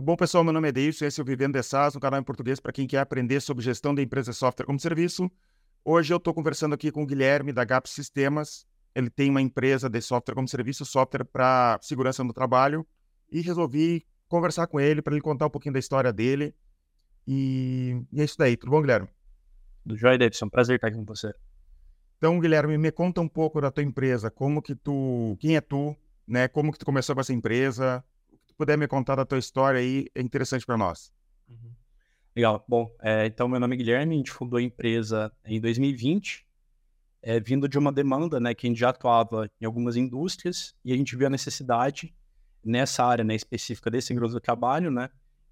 Tudo bom, pessoal? Meu nome é Deilson, esse é o Vivendo de SaaS, um canal em português para quem quer aprender sobre gestão da empresa de software como serviço. Hoje eu estou conversando aqui com o Guilherme da GAP Sistemas. Ele tem uma empresa de software como serviço, software para segurança no trabalho, e resolvi conversar com ele para ele contar um pouquinho da história dele. E, e é isso daí. Tudo bom, Guilherme? Do Joy Davidson, prazer estar aqui com você. Então, Guilherme, me conta um pouco da tua empresa, como que tu, quem é tu, né? Como que tu começou com essa empresa? Puder me contar da tua história aí é interessante para nós. Uhum. Legal. Bom, é, então meu nome é Guilherme, a gente fundou a empresa em 2020, é, vindo de uma demanda, né, que a gente já atuava em algumas indústrias e a gente viu a necessidade nessa área, né, específica desse segurança do trabalho, né,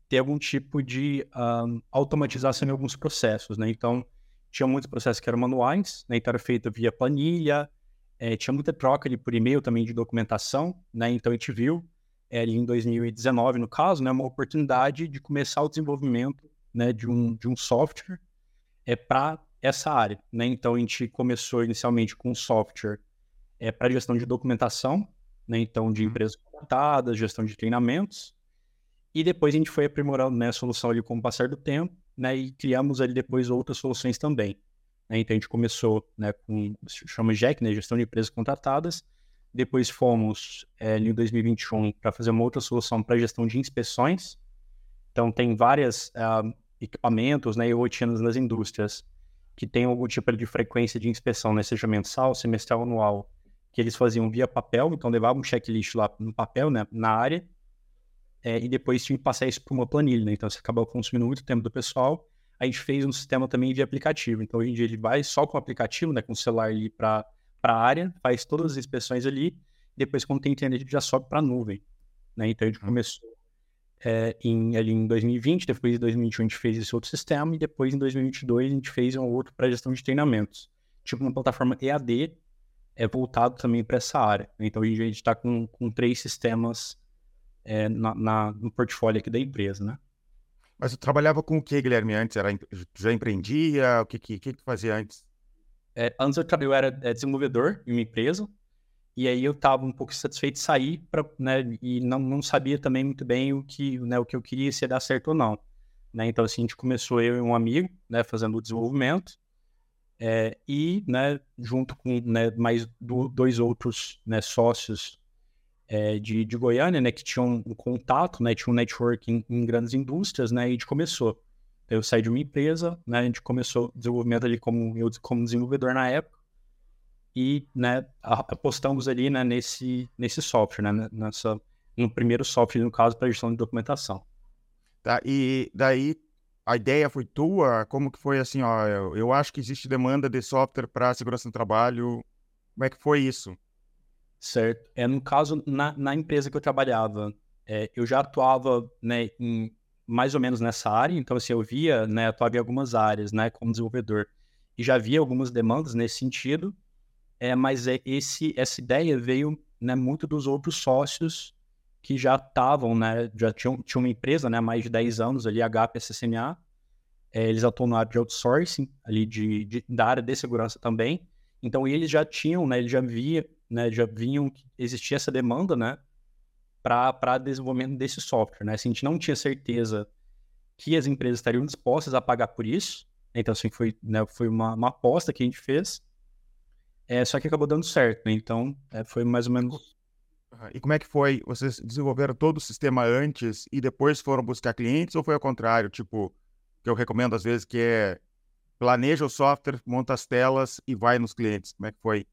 ter algum tipo de um, automatização em alguns processos, né? Então tinha muitos processos que eram manuais, né? Então era feito via planilha, é, tinha muita troca ali por e-mail também de documentação, né? Então a gente viu é, ali em 2019, no caso, né, uma oportunidade de começar o desenvolvimento né, de, um, de um software é, para essa área. Né? Então a gente começou inicialmente com um software é, para gestão de documentação, né? então de uhum. empresas contratadas, gestão de treinamentos, e depois a gente foi aprimorando né, a solução ali com o passar do tempo, né, e criamos ali depois outras soluções também. Né? Então a gente começou né, com, chama JEC, né, gestão de empresas contratadas, depois fomos é, em 2021 para fazer uma outra solução para gestão de inspeções. Então tem vários uh, equipamentos né, e rotinas nas indústrias que tem algum tipo de frequência de inspeção, né, seja mensal, semestral, anual, que eles faziam via papel, então levavam um checklist lá no papel, né, na área, é, e depois tinha que passar isso para uma planilha, né? Então você acabou consumindo muito tempo do pessoal. A gente fez um sistema também de aplicativo. Então hoje em dia ele vai só com o aplicativo, né? Com o celular ali para a área, faz todas as inspeções ali. Depois, quando tem internet, já sobe para a nuvem. Né? Então a gente uhum. começou é, em, ali em 2020, depois em 2021 a gente fez esse outro sistema, e depois em 2022 a gente fez um outro para gestão de treinamentos. Tipo uma plataforma EAD é voltado também para essa área. Então hoje a gente está com, com três sistemas é, na, na, no portfólio aqui da empresa, né? Mas tu trabalhava com o que, Guilherme, antes? Era, já empreendia? O que, que, que fazia antes? É, antes eu, eu era é, desenvolvedor em uma empresa, e aí eu estava um pouco satisfeito de sair, pra, né, e não, não sabia também muito bem o que, né, o que eu queria, se ia dar certo ou não. Né? Então, assim, a gente começou, eu e um amigo, né, fazendo o desenvolvimento, é, e, né, junto com né, mais do, dois outros né, sócios é, de, de Goiânia, né, que tinha um, contato, né, tinha um network em, em, grandes indústrias, né, e a gente começou. Eu saí de uma empresa, né, a gente começou o desenvolvimento ali como eu como desenvolvedor na época e, né, apostamos ali, né, nesse nesse software, né, nessa no primeiro software no caso para gestão de documentação. Tá, e daí a ideia foi tua? Como que foi assim, ó, eu, eu acho que existe demanda de software para segurança no trabalho. Como é que foi isso? Certo. É, no caso, na, na empresa que eu trabalhava, é, eu já atuava né, em, mais ou menos nessa área, então assim, eu via, né, atuava em algumas áreas, né, como desenvolvedor, e já via algumas demandas nesse sentido, é, mas é, esse, essa ideia veio né, muito dos outros sócios que já estavam, né, já tinham, tinham uma empresa, né, há mais de 10 anos ali, HP SSMA, é, eles atuam na área de outsourcing, ali de, de, da área de segurança também, então eles já tinham, né, eles já via, né, já vinham que existia essa demanda, né, para desenvolvimento desse software, né? Assim, a gente não tinha certeza que as empresas estariam dispostas a pagar por isso, então assim foi, né, foi uma, uma aposta que a gente fez, é, só que acabou dando certo, né? então é, foi mais ou menos. E como é que foi? Vocês desenvolveram todo o sistema antes e depois foram buscar clientes ou foi ao contrário? Tipo, que eu recomendo às vezes que é planeja o software, monta as telas e vai nos clientes. Como é que foi?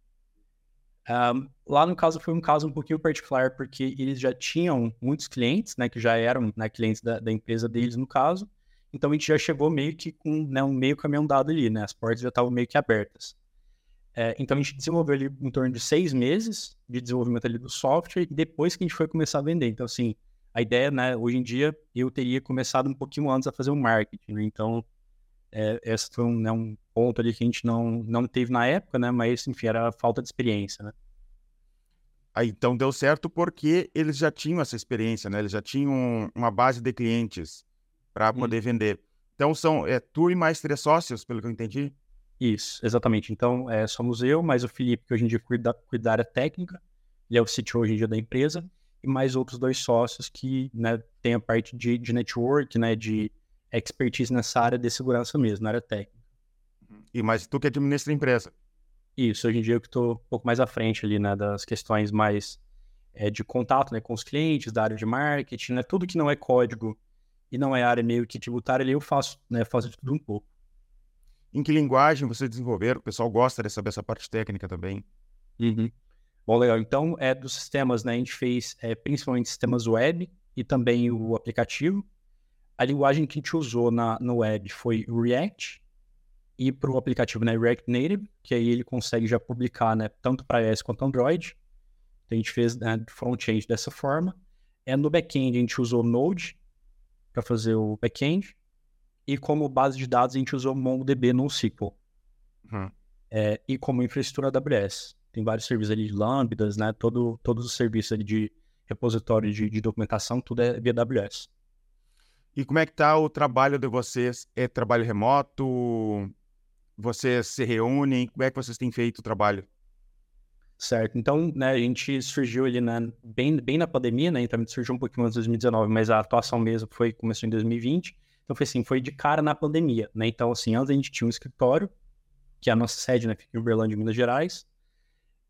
Um, lá no caso foi um caso um pouquinho particular, porque eles já tinham muitos clientes, né, que já eram né, clientes da, da, empresa deles no caso, então a gente já chegou meio que com né, um meio caminhão dado ali, né, as portas já estavam meio que abertas. É, então a gente desenvolveu ali em torno de seis meses de desenvolvimento ali do software e depois que a gente foi começar a vender. Então assim, a ideia, né, hoje em dia eu teria começado um pouquinho antes a fazer o marketing, né? então é, esse foi um, né, um, ponto ali que a gente não, não teve na época, né? Mas, enfim, era falta de experiência, né? Aí, então deu certo porque eles já tinham essa experiência, né? Eles já tinham uma base de clientes para poder hum. vender. Então são é, tu e mais três sócios, pelo que eu entendi? Isso, exatamente. Então é, somos eu, mais o Felipe, que hoje em dia cuida, cuida da área técnica, ele é o CTO hoje em dia da empresa, e mais outros dois sócios que né, têm a parte de, de network, né, de expertise nessa área de segurança mesmo, na área técnica. E mais tu que administra a empresa. Isso, hoje em dia eu que estou um pouco mais à frente ali, né, das questões mais é, de contato, né, com os clientes, da área de marketing, né, tudo que não é código e não é área meio que tributária, ali eu faço, né, faço de tudo um pouco. Em que linguagem vocês desenvolveram? O pessoal gosta de saber essa parte técnica também. Uhum. Bom, legal. Então, é dos sistemas, né, a gente fez é, principalmente sistemas web e também o aplicativo. A linguagem que a gente usou na, no web foi React e para o aplicativo, né, React Native, que aí ele consegue já publicar, né, tanto para iOS quanto Android. Então, a gente fez né, front-end dessa forma. É, no back-end, a gente usou Node para fazer o back-end. E como base de dados, a gente usou MongoDB no SQL. Uhum. É, e como infraestrutura AWS. Tem vários serviços ali de lambdas, né? Todo, todos os serviços ali de repositório de, de documentação, tudo é via AWS. E como é que tá o trabalho de vocês? É trabalho remoto? Vocês se reúnem? Como é que vocês têm feito o trabalho? Certo. Então, né, a gente surgiu ali né, bem, bem na pandemia, né? Então, a gente surgiu um pouquinho antes de 2019, mas a atuação mesmo foi começou em 2020. Então, foi assim, foi de cara na pandemia, né? Então, assim, antes a gente tinha um escritório, que é a nossa sede, né? Fica em Uberlândia, Minas Gerais.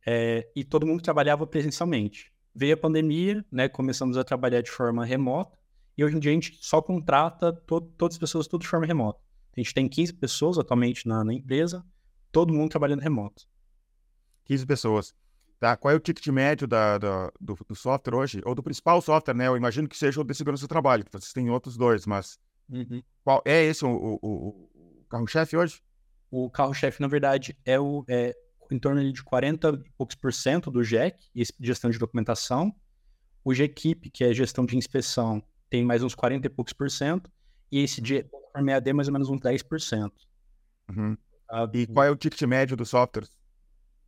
É, e todo mundo trabalhava presencialmente. Veio a pandemia, né? Começamos a trabalhar de forma remota. E hoje em dia a gente só contrata todo, todas as pessoas tudo de forma remota. A gente tem 15 pessoas atualmente na, na empresa, todo mundo trabalhando remoto. 15 pessoas. Tá? Qual é o ticket médio da, da do, do, software hoje? Ou do principal software, né? Eu imagino que seja o de segurança do trabalho, que vocês têm outros dois, mas uhum. qual é esse o, o, o carro-chefe hoje? O carro-chefe, na verdade, é, o, é em torno de 40 e poucos por cento do GEC, gestão de documentação. O GEKIP, que é gestão de inspeção, tem mais uns 40 e poucos por cento. E esse de plataforma EAD, mais ou menos uns 10%. Uhum. Ah, e qual é o ticket médio do software?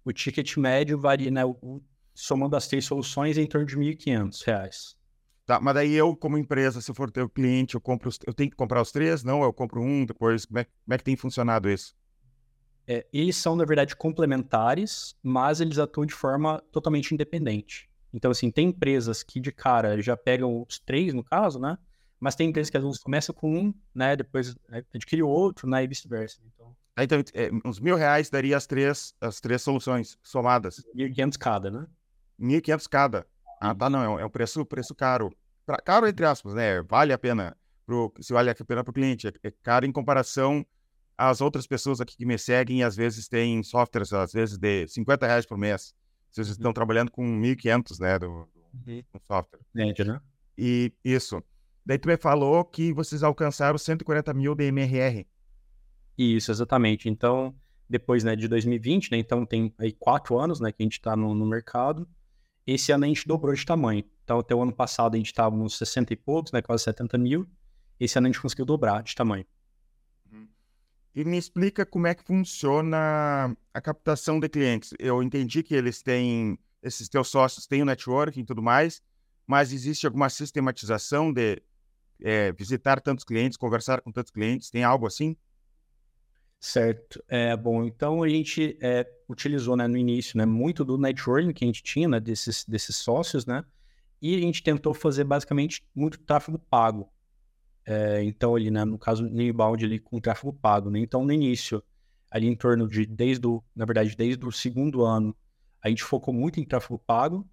o ticket médio varia, né? O, somando as três soluções, é em torno de R$ 1.500. Tá, mas daí eu, como empresa, se for ter o cliente, eu compro os, eu tenho que comprar os três? Não, eu compro um, depois, como é, como é que tem funcionado isso? É, eles são, na verdade, complementares, mas eles atuam de forma totalmente independente. Então, assim, tem empresas que de cara já pegam os três, no caso, né? Mas tem empresas que às vezes começam com um, né? Depois adquire outro, né? E vice-versa. Então, então, é, uns mil reais daria as três, as três soluções somadas. 1.500 cada, né? 1.500 cada. Ah, tá, não, é um preço, preço caro. Pra, caro, entre aspas, né? Vale a pena, pro, se vale a pena para o cliente. É, é, caro em comparação às outras pessoas aqui que me seguem e às vezes têm softwares, às vezes de 50 reais por mês. Vocês estão uhum. trabalhando com 1.500, né, do, do, uhum. do software. Média, né? E isso. Daí tu me falou que vocês alcançaram 140 mil de MRR. Isso, exatamente. Então, depois né, de 2020, né, então tem aí quatro anos né, que a gente está no, no, mercado. Esse ano a gente dobrou de tamanho. Então, até o ano passado a gente estava uns 60 e poucos, né, quase 70 mil. Esse ano a gente conseguiu dobrar de tamanho. Uhum. E me explica como é que funciona a captação de clientes. Eu entendi que eles têm, esses teus sócios têm o networking e tudo mais, mas existe alguma sistematização de é, visitar tantos clientes, conversar com tantos clientes? Tem algo assim? Certo. É, bom, então a gente é, utilizou né, no início né, muito do networking que a gente tinha, né, desses, desses sócios, né? E a gente tentou fazer basicamente muito tráfego pago. É, então, ali, né, no caso, inbound ali com tráfego pago, né? Então, no início, ali em torno de, desde o, na verdade, desde o segundo ano, a gente focou muito em tráfego pago,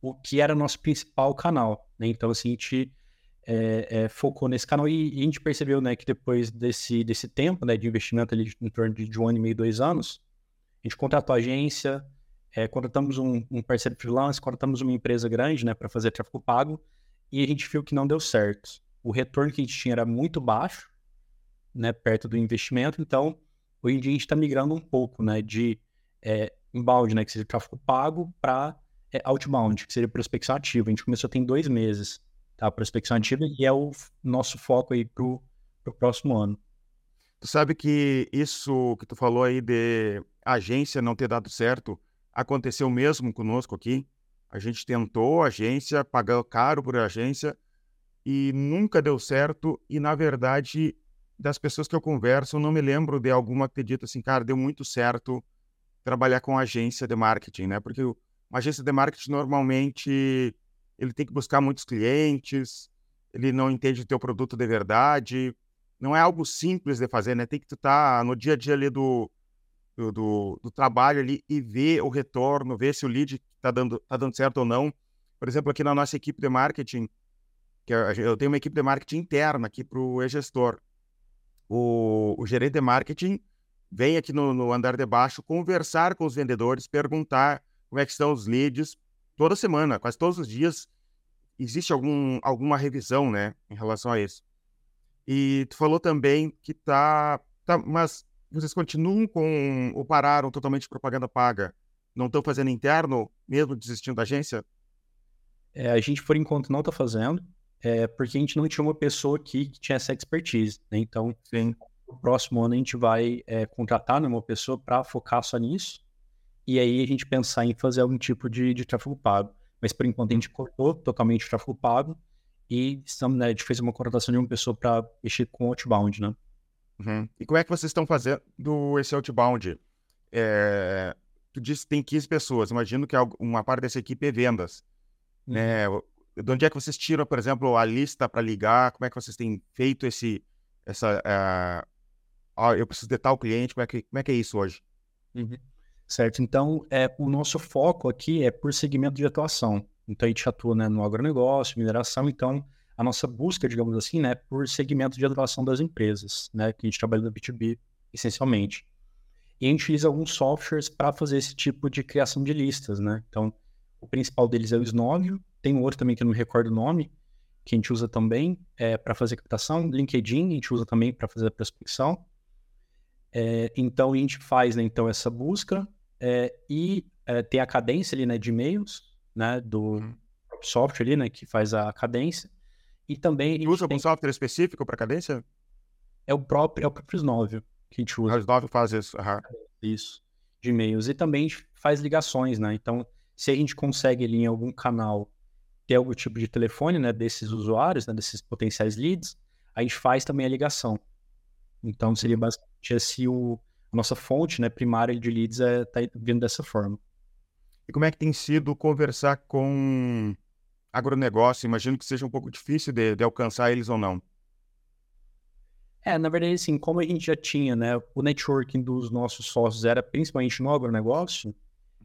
o que era nosso principal canal, né? Então, assim, a gente é, é, focou nesse canal e, e, a gente percebeu, né, que depois desse, desse tempo, né, de investimento ali em torno de, de um ano e meio, dois anos, a gente contratou a agência, é, contratamos um, um, parceiro freelance, contratamos uma empresa grande, né, para fazer tráfego pago e a gente viu que não deu certo. O retorno que a gente tinha era muito baixo, né, perto do investimento, então hoje em dia a gente está migrando um pouco, né, de é, inbound, né, que seria tráfego pago, para é, outbound, que seria prospecção ativa. A gente começou tem dois meses tá? Prospecção ativa e é o nosso foco aí pro, pro próximo ano. Tu sabe que isso que tu falou aí de agência não ter dado certo, aconteceu mesmo conosco aqui. A gente tentou agência, pagou caro por agência e nunca deu certo. E na verdade, das pessoas que eu converso, eu não me lembro de alguma que dito assim, cara, deu muito certo trabalhar com agência de marketing, né? Porque uma agência de marketing normalmente ele tem que buscar muitos clientes, ele não entende o teu produto de verdade. Não é algo simples de fazer, né? Tem que estar tá no dia a dia ali do, do, do, do, trabalho ali e ver o retorno, ver se o lead está dando, tá dando certo ou não. Por exemplo, aqui na nossa equipe de marketing, que eu tenho uma equipe de marketing interna aqui para o e-gestor. O, o gerente de marketing vem aqui no, no andar de baixo conversar com os vendedores, perguntar como é que estão os leads, toda semana, quase todos os dias, existe algum, alguma revisão, né, em relação a isso. E tu falou também que tá, tá mas vocês continuam com ou pararam totalmente propaganda paga? Não estão fazendo interno, mesmo desistindo da agência? É, a gente, por enquanto, não está fazendo, é, porque a gente não tinha uma pessoa aqui que tinha essa expertise. Né? Então, Sim. no próximo ano, a gente vai é, contratar né, uma pessoa para focar só nisso, e aí a gente pensar em fazer algum tipo de, de tráfego pago. Mas por enquanto a gente cortou totalmente o tráfego pago e estamos, né, a gente fez uma contratação de uma pessoa para mexer com outbound, né? Uhum. E como é que vocês estão fazendo esse outbound? É... Tu disse que tem 15 pessoas, imagino que uma parte dessa equipe é vendas. Né? Uhum. Né? De onde é que vocês tiram, por exemplo, a lista para ligar? Como é que vocês têm feito esse, essa, uh... eu preciso de tal cliente, como é que, como é, que é isso hoje? Uhum certo? Então, é, o nosso foco aqui é por segmento de atuação. Então, a gente atua né, no agronegócio, mineração, então a nossa busca, digamos assim, né, por segmento de atuação das empresas, né, que a gente trabalha no B2B, essencialmente. E a gente utiliza alguns softwares para fazer esse tipo de criação de listas, né? Então, o principal deles é o Snovio, tem um outro também que eu não me recordo o nome, que a gente usa também é, para fazer captação, LinkedIn a gente usa também para fazer a prospecção. É, então, a gente faz né, então, essa busca, é, e é, tem a cadência ali, né, de e-mails, né, do uhum. software ali, né, que faz a cadência. E também... E usa algum tem... software específico para cadência? É o próprio, é o próprio Snowview que a gente usa. Ah, o Snowview faz isso. Uhum. Isso, de e-mails. E também faz ligações, né, então se a gente consegue ali em algum canal ter algum tipo de telefone, né, desses usuários, né, desses potenciais leads, a gente faz também a ligação. Então seria basicamente esse o a nossa fonte né, primária de leads está é, tá vindo dessa forma. E como é que tem sido conversar com agronegócio? Imagino que seja um pouco difícil de, de alcançar eles ou não. É, na verdade, assim, como a gente já tinha, né, o networking dos nossos sócios era principalmente no agronegócio,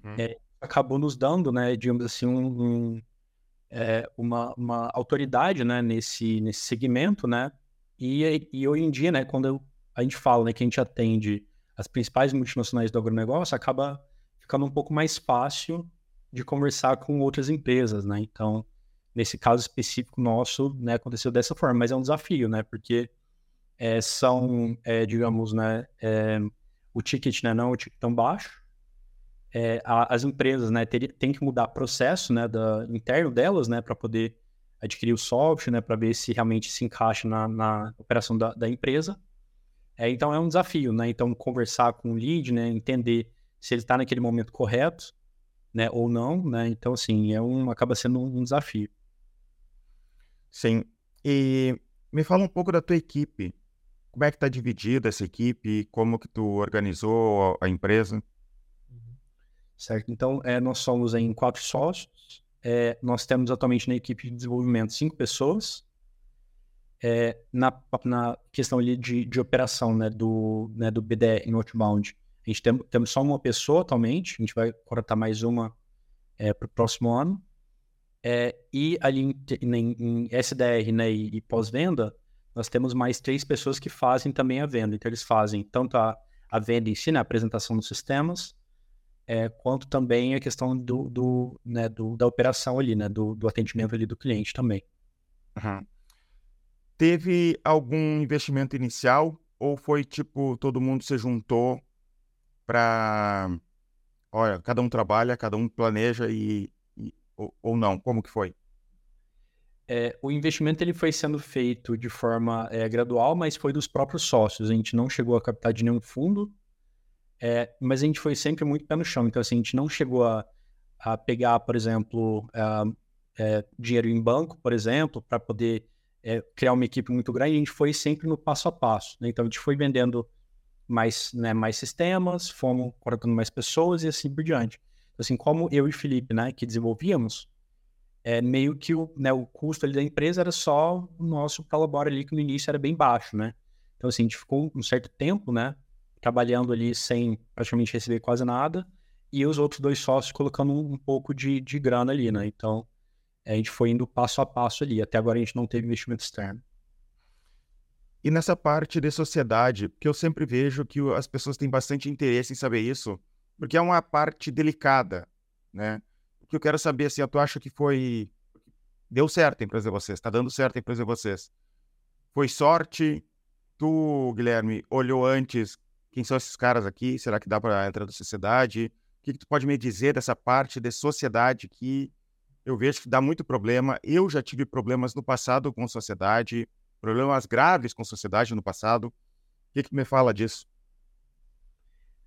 uhum. é, acabou nos dando, né, digamos assim, um, um, é, uma, uma autoridade, né, nesse, nesse segmento, né, e, e hoje em dia, né, quando a gente fala, né, que a gente atende as principais multinacionais do agronegócio, acaba ficando um pouco mais fácil de conversar com outras empresas, né? Então, nesse caso específico nosso, né, aconteceu dessa forma, mas é um desafio, né? Porque é, são, é, digamos, né, é, o ticket, né, não é o ticket tão baixo, é, a, as empresas, né, tem que mudar processo, né, da, interno delas, né, para poder adquirir o software, né, para ver se realmente se encaixa na, na operação da, da empresa. É, então é um desafio, né? Então conversar com o lead, né? Entender se ele está naquele momento correto, né? Ou não, né? Então assim é um acaba sendo um desafio. Sim. E me fala um pouco da tua equipe. Como é que está dividida essa equipe? Como que tu organizou a empresa? Certo. Então é, nós somos em quatro sócios. É, nós temos atualmente na equipe de desenvolvimento cinco pessoas é, na, na questão ali de, de operação né, do, né, do BDR em outbound, a gente tem, temos só uma pessoa atualmente, a gente vai contratar mais uma é, para o próximo ano. É, e ali em, em, em SDR né, e, e pós-venda, nós temos mais três pessoas que fazem também a venda. Então, eles fazem tanto a, a venda em si, né, a apresentação dos sistemas, é, quanto também a questão do, do, né, do, da operação ali, né, do, do atendimento ali do cliente também. Uhum. Teve algum investimento inicial ou foi tipo todo mundo se juntou para, olha, cada um trabalha, cada um planeja e, e ou, ou, não? Como que foi? É, o investimento ele foi sendo feito de forma é, gradual, mas foi dos próprios sócios. A gente não chegou a captar de nenhum fundo, é, mas a gente foi sempre muito pé no chão. Então, assim, a gente não chegou a, a pegar, por exemplo, é, dinheiro em banco, por exemplo, para poder é, criar uma equipe muito grande, a gente foi sempre no passo a passo. Né? Então, a gente foi vendendo mais, né, mais sistemas, fomos colocando mais pessoas e assim por diante. Então, assim, como eu e Felipe, né, que desenvolvíamos, é, meio que o, né, o custo ali da empresa era só o nosso colabora ali, que no início era bem baixo, né? Então, assim, a gente ficou um certo tempo, né, trabalhando ali sem praticamente receber quase nada, e os outros dois sócios colocando um, pouco de, de grana ali, né? Então, a gente foi indo passo a passo ali. Até agora a gente não teve investimento externo. E nessa parte de sociedade, porque eu sempre vejo que as pessoas têm bastante interesse em saber isso, porque é uma parte delicada, né? O que eu quero saber, assim, tu acha que foi... Deu certo a empresa de vocês, está dando certo a empresa de vocês. Foi sorte? Tu, Guilherme, olhou antes quem são esses caras aqui? Será que dá para entrar na sociedade? O que, que tu pode me dizer dessa parte de sociedade que eu vejo que dá muito problema. Eu já tive problemas no passado com sociedade, problemas graves com sociedade no passado. O que, que me fala disso?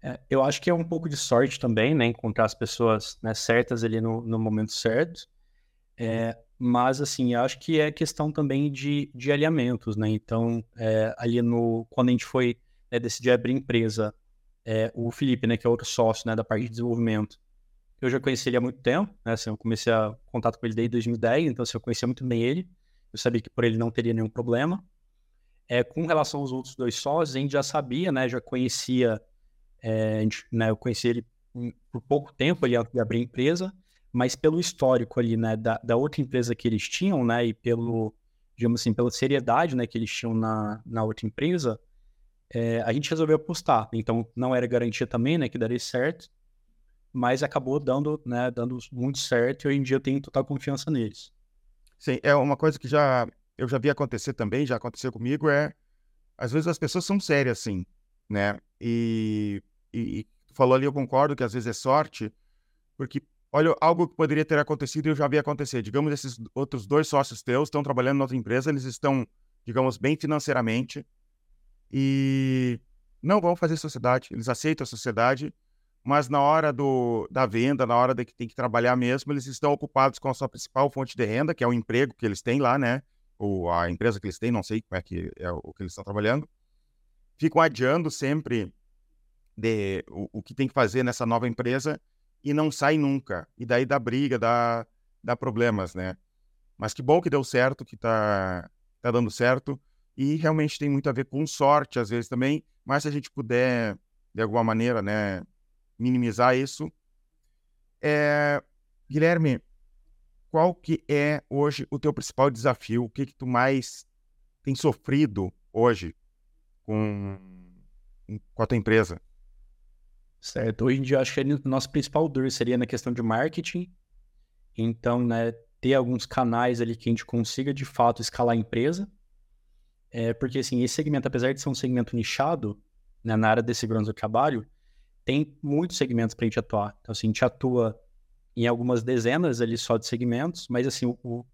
É, eu acho que é um pouco de sorte também, né? Encontrar as pessoas né, certas ali no, no momento certo. É, mas, assim, acho que é questão também de, de alinhamentos, né? Então, é, ali no... Quando a gente foi né, decidir abrir empresa, é, o Felipe, né? Que é outro sócio né, da parte de desenvolvimento, eu já conheci ele há muito tempo, né? Assim, eu comecei a contato com ele desde 2010, então assim, eu conhecia muito bem ele. Eu sabia que por ele não teria nenhum problema. É, com relação aos outros dois sócios, a gente já sabia, né? Já conhecia, é, gente, né? Eu conheci ele por pouco tempo ali antes de abrir empresa, mas pelo histórico ali, né? Da, da outra empresa que eles tinham, né? E pelo, digamos assim, pela seriedade, né? Que eles tinham na, na outra empresa, é, a gente resolveu apostar. Então, não era garantia também, né? Que daria certo mas acabou dando, né, dando muito certo e hoje em dia eu tenho total confiança neles. Sim, é uma coisa que já eu já vi acontecer também, já aconteceu comigo, é às vezes as pessoas são sérias, assim, né? E, e, e falou ali, eu concordo que às vezes é sorte, porque olha, algo que poderia ter acontecido eu já vi acontecer. Digamos, esses outros dois sócios teus estão trabalhando em outra empresa, eles estão, digamos, bem financeiramente e não vão fazer sociedade, eles aceitam a sociedade mas na hora do, da venda, na hora de que tem que trabalhar mesmo, eles estão ocupados com a sua principal fonte de renda, que é o emprego que eles têm lá, né? Ou a empresa que eles têm, não sei como é que é o que eles estão trabalhando. Ficam adiando sempre de, o, o que tem que fazer nessa nova empresa e não sai nunca. E daí dá briga, dá, dá problemas, né? Mas que bom que deu certo, que tá, tá dando certo. E realmente tem muito a ver com sorte, às vezes também. Mas se a gente puder, de alguma maneira, né, minimizar isso. É, Guilherme, qual que é hoje o teu principal desafio? O que que tu mais tem sofrido hoje com, com a tua empresa? Certo. Hoje em dia, acho que o nosso principal dor seria na questão de marketing. Então, né, ter alguns canais ali que a gente consiga, de fato, escalar a empresa. É, porque, assim, esse segmento, apesar de ser um segmento nichado, né, na área de segurança do trabalho, tem muitos segmentos para a gente atuar. Então, assim, a gente atua em algumas dezenas ali só de segmentos, mas assim, o,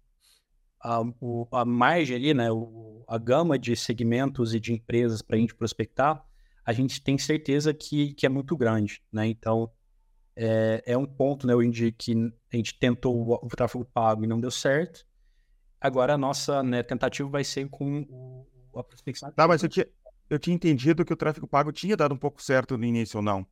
a, o, a margem ali, né, o, a gama de segmentos e de empresas para a gente prospectar, a gente tem certeza que, que é muito grande, né? Então, é, é um ponto, né, que a gente tentou o tráfego pago e não deu certo. Agora a nossa né, tentativa vai ser com o, a prospecção. Tá, mas eu tinha, eu tinha entendido que o tráfego pago tinha dado um pouco certo no início ou não?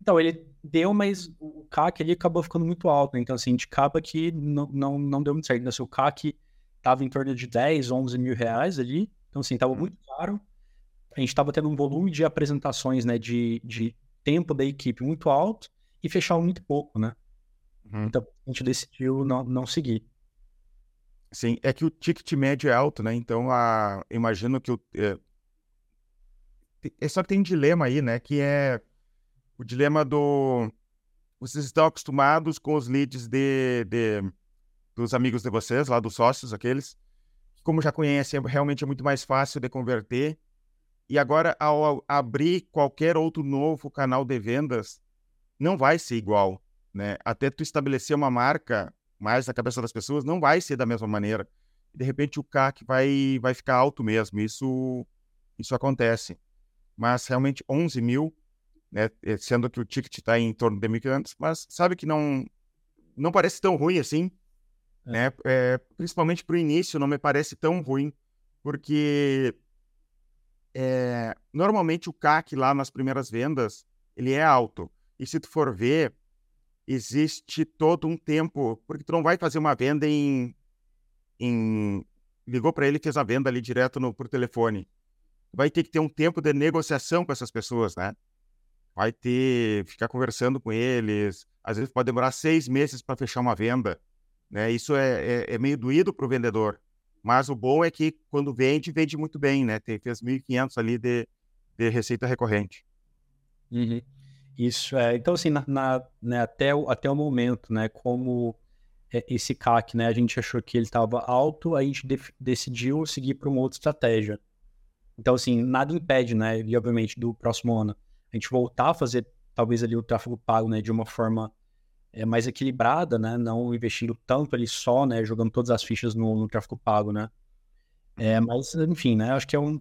Então, ele deu, mas o CAC ali acabou ficando muito alto. Né? Então, assim, de capa que não, não, não deu muito certo. Então, assim, o CAC estava em torno de 10, 11 mil reais ali. Então, assim, estava uhum. muito caro. A gente estava tendo um volume de apresentações, né, de, de tempo da equipe muito alto e fechava muito pouco, né? Uhum. Então, a gente decidiu não, não seguir. Sim, é que o ticket médio é alto, né? Então, a, imagino que o. É, é só que tem um dilema aí, né? Que é o dilema do. Vocês estão acostumados com os leads de, de, dos amigos de vocês, lá dos sócios, aqueles, que, como já conhecem, realmente é muito mais fácil de converter. E agora, ao abrir qualquer outro novo canal de vendas, não vai ser igual, né? Até tu estabelecer uma marca mais na cabeça das pessoas, não vai ser da mesma maneira. De repente, o CAC vai, vai ficar alto mesmo. Isso, isso acontece. Mas realmente, 11 mil né? Eh, sendo que o ticket está em torno de 1.500, mas sabe que não não parece tão ruim assim, é. né? É, principalmente para o início não me parece tão ruim, porque é, normalmente o CAC lá nas primeiras vendas ele é alto. E se tu for ver, existe todo um tempo, porque tu não vai fazer uma venda em. em ligou para ele e fez a venda ali direto no, por telefone. Vai ter que ter um tempo de negociação com essas pessoas, né? Vai ter, ficar conversando com eles. Às vezes pode demorar seis meses para fechar uma venda. Né? Isso é, é, é meio doído para o vendedor. Mas o bom é que quando vende, vende muito bem, né? Tem, fez 1.500 ali de, de receita recorrente. Uhum. Isso é. Então, assim, na, na, né, até, o, até o momento, né, como é, esse CAC, né, a gente achou que ele estava alto, a gente de, decidiu seguir para uma outra estratégia. Então, assim, nada impede, né, e obviamente, do próximo ano, a gente voltar a fazer, talvez, ali o tráfego pago, né, de uma forma é, mais equilibrada, né, não investindo tanto ali só, né, jogando todas as fichas no, no tráfego pago, né. É, mas, enfim, né, acho que é um,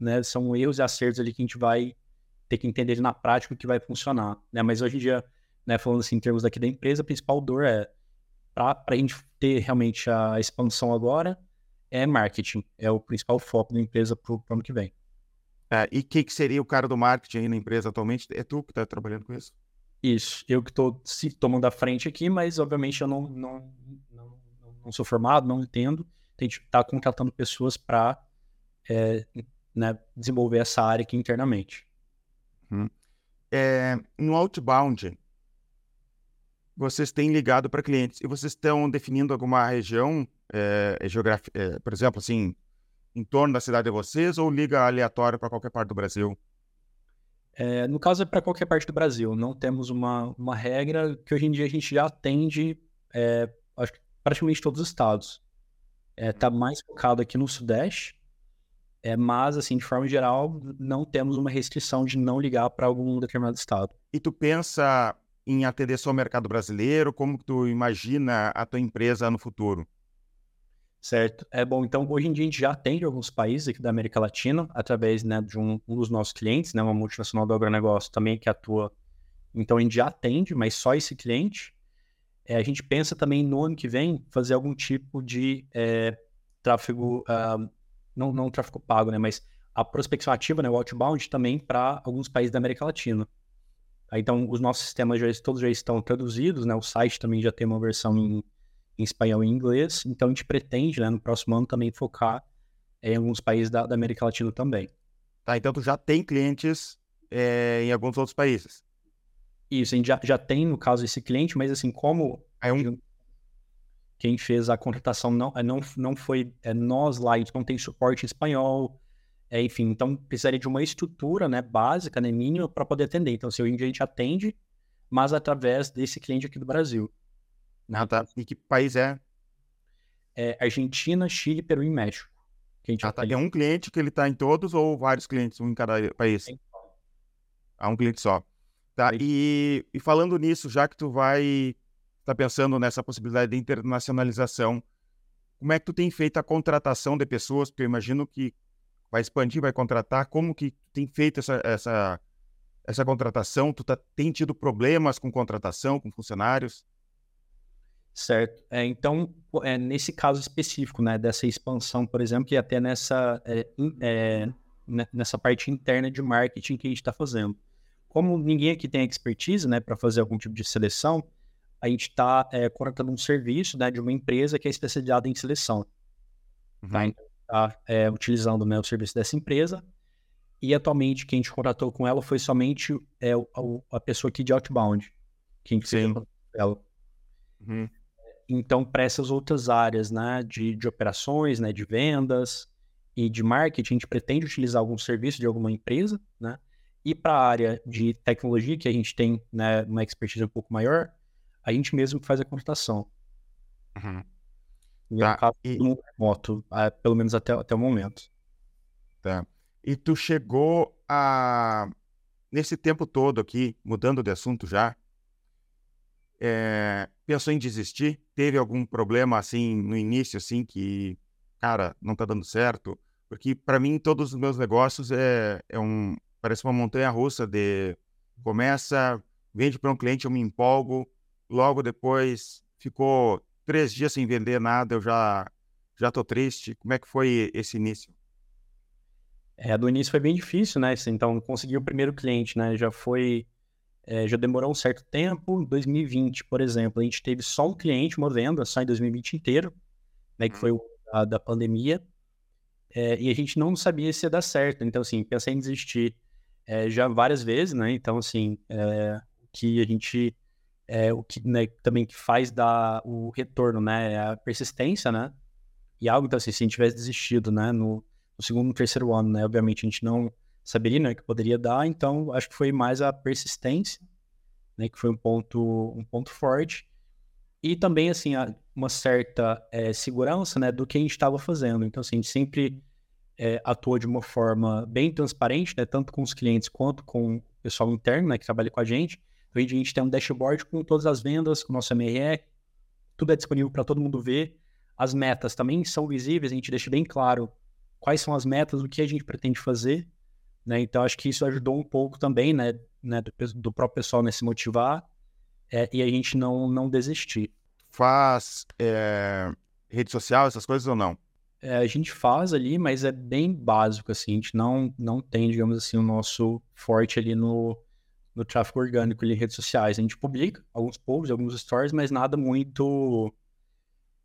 né, são erros e acertos ali que a gente vai ter que entender na prática o que vai funcionar, né? Mas hoje em dia, né, falando assim em termos aqui da empresa, a principal dor é para a gente ter realmente a expansão agora é marketing, é o principal foco da empresa para o ano que vem. É, e o que, que, seria o cara do marketing aí na empresa atualmente? É tu que está trabalhando com isso? Isso, eu que estou se tomando a frente aqui, mas obviamente eu não, não, não, não sou formado, não entendo. A gente está contratando pessoas para é, né, desenvolver essa área aqui internamente. Hum. É, no outbound, vocês têm ligado para clientes e vocês estão definindo alguma região, é, geografia, é, por exemplo, assim, em torno da cidade de vocês ou liga aleatório para qualquer parte do Brasil? É, no caso é para qualquer parte do Brasil. Não temos uma, uma regra que hoje em dia a gente já atende é, praticamente todos os estados. Está mais focado aqui no Sudeste, é, mas, assim, de forma geral, não temos uma restrição de não ligar para algum determinado estado. E tu pensa em atender só o mercado brasileiro? Como tu imagina a tua empresa no futuro? Certo. É bom, então hoje em dia a gente já atende alguns países aqui da América Latina através né, de um, um dos nossos clientes, né, uma multinacional do agronegócio também que atua. Então a gente já atende, mas só esse cliente. É, a gente pensa também no ano que vem fazer algum tipo de é, tráfego uh, não, não o tráfego pago, né, mas a prospecção ativa, né, o outbound, também para alguns países da América Latina. Então, os nossos sistemas já, todos já estão traduzidos, né, o site também já tem uma versão em, em espanhol e inglês, então a gente pretende, né, no próximo ano também focar em alguns países da, da América Latina também. Tá, então tu já tem clientes é, em alguns outros países? Isso, a gente já, já tem, no caso, esse cliente, mas assim, como... É um, quem fez a contratação não, é, não, não foi é, nós lá, a gente não tem suporte em espanhol, é, enfim, então precisaria de uma estrutura né, básica, né, mínima, para poder atender. Então, se hoje em dia a gente atende, mas através desse cliente aqui do Brasil. Ah, tá. E que país é? É Argentina, Chile, Peru e México. Ah, tá. É um cliente que ele está em todos ou vários clientes, um em cada país? Ah, um cliente só. Tá, e, e falando nisso, já que tu vai está pensando nessa possibilidade de internacionalização. Como é que tu tem feito a contratação de pessoas? Porque eu imagino que vai expandir, vai contratar. Como que tem feito essa, essa, essa contratação? Tu tá, tem tido problemas com contratação, com funcionários? Certo. É, então, é, nesse caso específico, né, dessa expansão, por exemplo, e até nessa, é, é, nessa parte interna de marketing que a gente está fazendo. Como ninguém aqui tem expertise né, para fazer algum tipo de seleção, a gente está é, contratando um serviço né, de uma empresa que é especializada em seleção. Uhum. Tá? Então, tá é, utilizando né, o serviço dessa empresa. E atualmente quem a gente contratou com ela foi somente é, a, a pessoa aqui de outbound. Quem fez ela. Uhum. Então, para essas outras áreas né, de, de operações, né, de vendas e de marketing, a gente pretende utilizar algum serviço de alguma empresa, né? E para a área de tecnologia, que a gente tem né, uma expertise um pouco maior, a gente mesmo faz a computação. Uhum. E tá. acaba e... no remoto, pelo menos até, até o momento. Tá. E tu chegou a. Nesse tempo todo aqui, mudando de assunto já, é... pensou em desistir? Teve algum problema assim no início, assim, que, cara, não tá dando certo? Porque para mim, todos os meus negócios é, é um. Parece uma montanha russa de. Começa, vende para um cliente, eu me empolgo, Logo depois ficou três dias sem vender nada, eu já já tô triste. Como é que foi esse início? É, do início foi bem difícil, né? Então, conseguir o primeiro cliente, né? Já foi é, já demorou um certo tempo. Em 2020, por exemplo, a gente teve só um cliente, uma venda, só em 2020 inteiro, né, que foi o da, da pandemia. É, e a gente não sabia se ia dar certo. Então, assim, pensei em desistir é, já várias vezes, né? Então, assim, é, que a gente é, o que né, também que faz dar o retorno, né? É a persistência, né? E algo, então, assim, se a gente tivesse desistido, né, no, no segundo, terceiro ano, né, obviamente a gente não saberia, né, que poderia dar, então acho que foi mais a persistência, né, que foi um ponto, um ponto forte, e também, assim, uma certa é, segurança, né, do que a gente estava fazendo. Então, assim, a gente sempre é, atuou de uma forma bem transparente, né, tanto com os clientes quanto com o pessoal interno, né, que trabalha com a gente. Então, a gente tem um dashboard com todas as vendas, com o nosso MRE, tudo é disponível para todo mundo ver. As metas também são visíveis, a gente deixa bem claro quais são as metas, o que a gente pretende fazer. Né? Então, acho que isso ajudou um pouco também, né, né do, do, próprio pessoal né, se motivar é, e a gente não, não desistir. Faz é, rede social, essas coisas ou não? É, a gente faz ali, mas é bem básico, assim, a gente não, não tem, digamos assim, o nosso forte ali no, no tráfego orgânico ali em redes sociais. A gente publica alguns posts, alguns stories, mas nada muito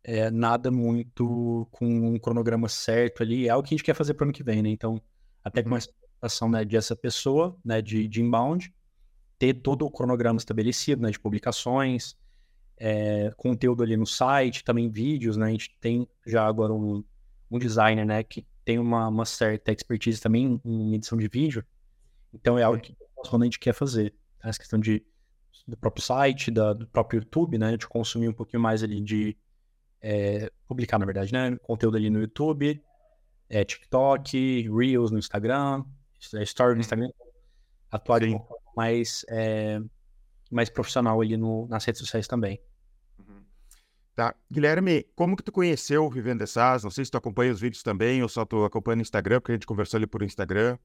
é, nada muito com um cronograma certo ali. É o que a gente quer fazer para o ano que vem, né? Então, até com uhum. essa ação né, de essa pessoa, né, de, de inbound, ter todo o cronograma estabelecido, né, de publicações, é, conteúdo ali no site, também vídeos, né? A gente tem já agora um, um designer, né, que tem uma, uma certa expertise também em edição de vídeo. Então, é algo que quando a gente quer fazer. Tá? Essa questão de, do próprio site, da, do próprio YouTube, né? De consumir um pouquinho mais ali de é, publicar, na verdade, né? Conteúdo ali no YouTube, é, TikTok, Reels no Instagram, é, Story no. Instagram, atuar de forma mais, é, mais profissional ali no, nas redes sociais também. Uhum. Tá. Guilherme, como que tu conheceu o Vivendo SaaS? Não sei se tu acompanha os vídeos também ou só tu acompanha no Instagram, porque a gente conversou ali por Instagram.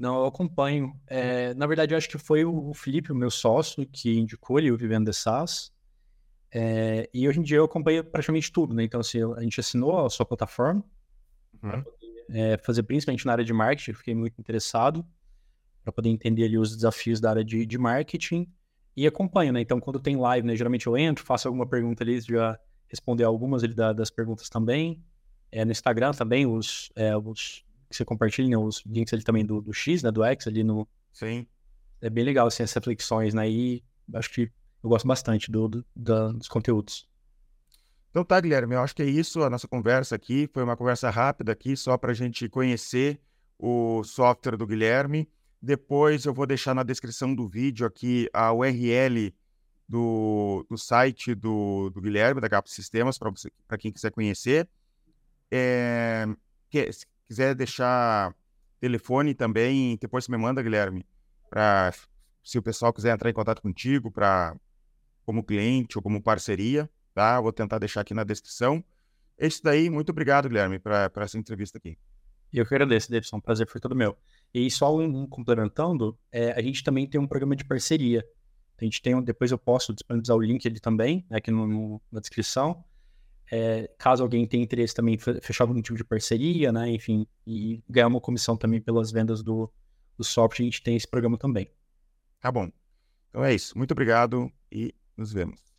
Não, eu acompanho. É, na verdade, eu acho que foi o Felipe, o meu sócio, que indicou ele o Vivendo SaaS. É, e hoje em dia eu acompanho praticamente tudo, né? Então, assim, a gente assinou a sua plataforma uhum. poder é, fazer principalmente na área de marketing, fiquei muito interessado para poder entender ali os desafios da área de, de marketing e acompanho, né? Então, quando tem live, né, geralmente eu entro, faço alguma pergunta ali, já responder algumas ali da, das perguntas também. É, no Instagram também, os, é, os que você compartilha, né, os links ali também do, do X, né, do X ali no... Sim. É bem legal, assim, essas reflexões, né? E acho que eu gosto bastante do, do, do, dos conteúdos. Então tá, Guilherme, eu acho que é isso a nossa conversa aqui. Foi uma conversa rápida aqui, só para a gente conhecer o software do Guilherme. Depois eu vou deixar na descrição do vídeo aqui a URL do, do site do, do Guilherme, da Gapo Sistemas, para quem quiser conhecer. É, quiser deixar telefone também, depois você me manda, Guilherme, para se o pessoal quiser entrar em contato contigo para como cliente ou como parceria, tá? Vou tentar deixar aqui na descrição. É isso daí, muito obrigado, Guilherme, para essa entrevista aqui. Eu que agradeço, Davidson, um prazer foi todo meu. E só um, complementando, é, a gente também tem um programa de parceria. A gente tem, depois eu posso disponibilizar o link ali também, né, aqui no, no, na descrição. É, caso alguém tenha interesse também fechar algum tipo de parceria, né, enfim, e ganhar uma comissão também pelas vendas do, do software, a gente tem esse programa também. Tá bom. Então é isso. Muito obrigado e nos vemos.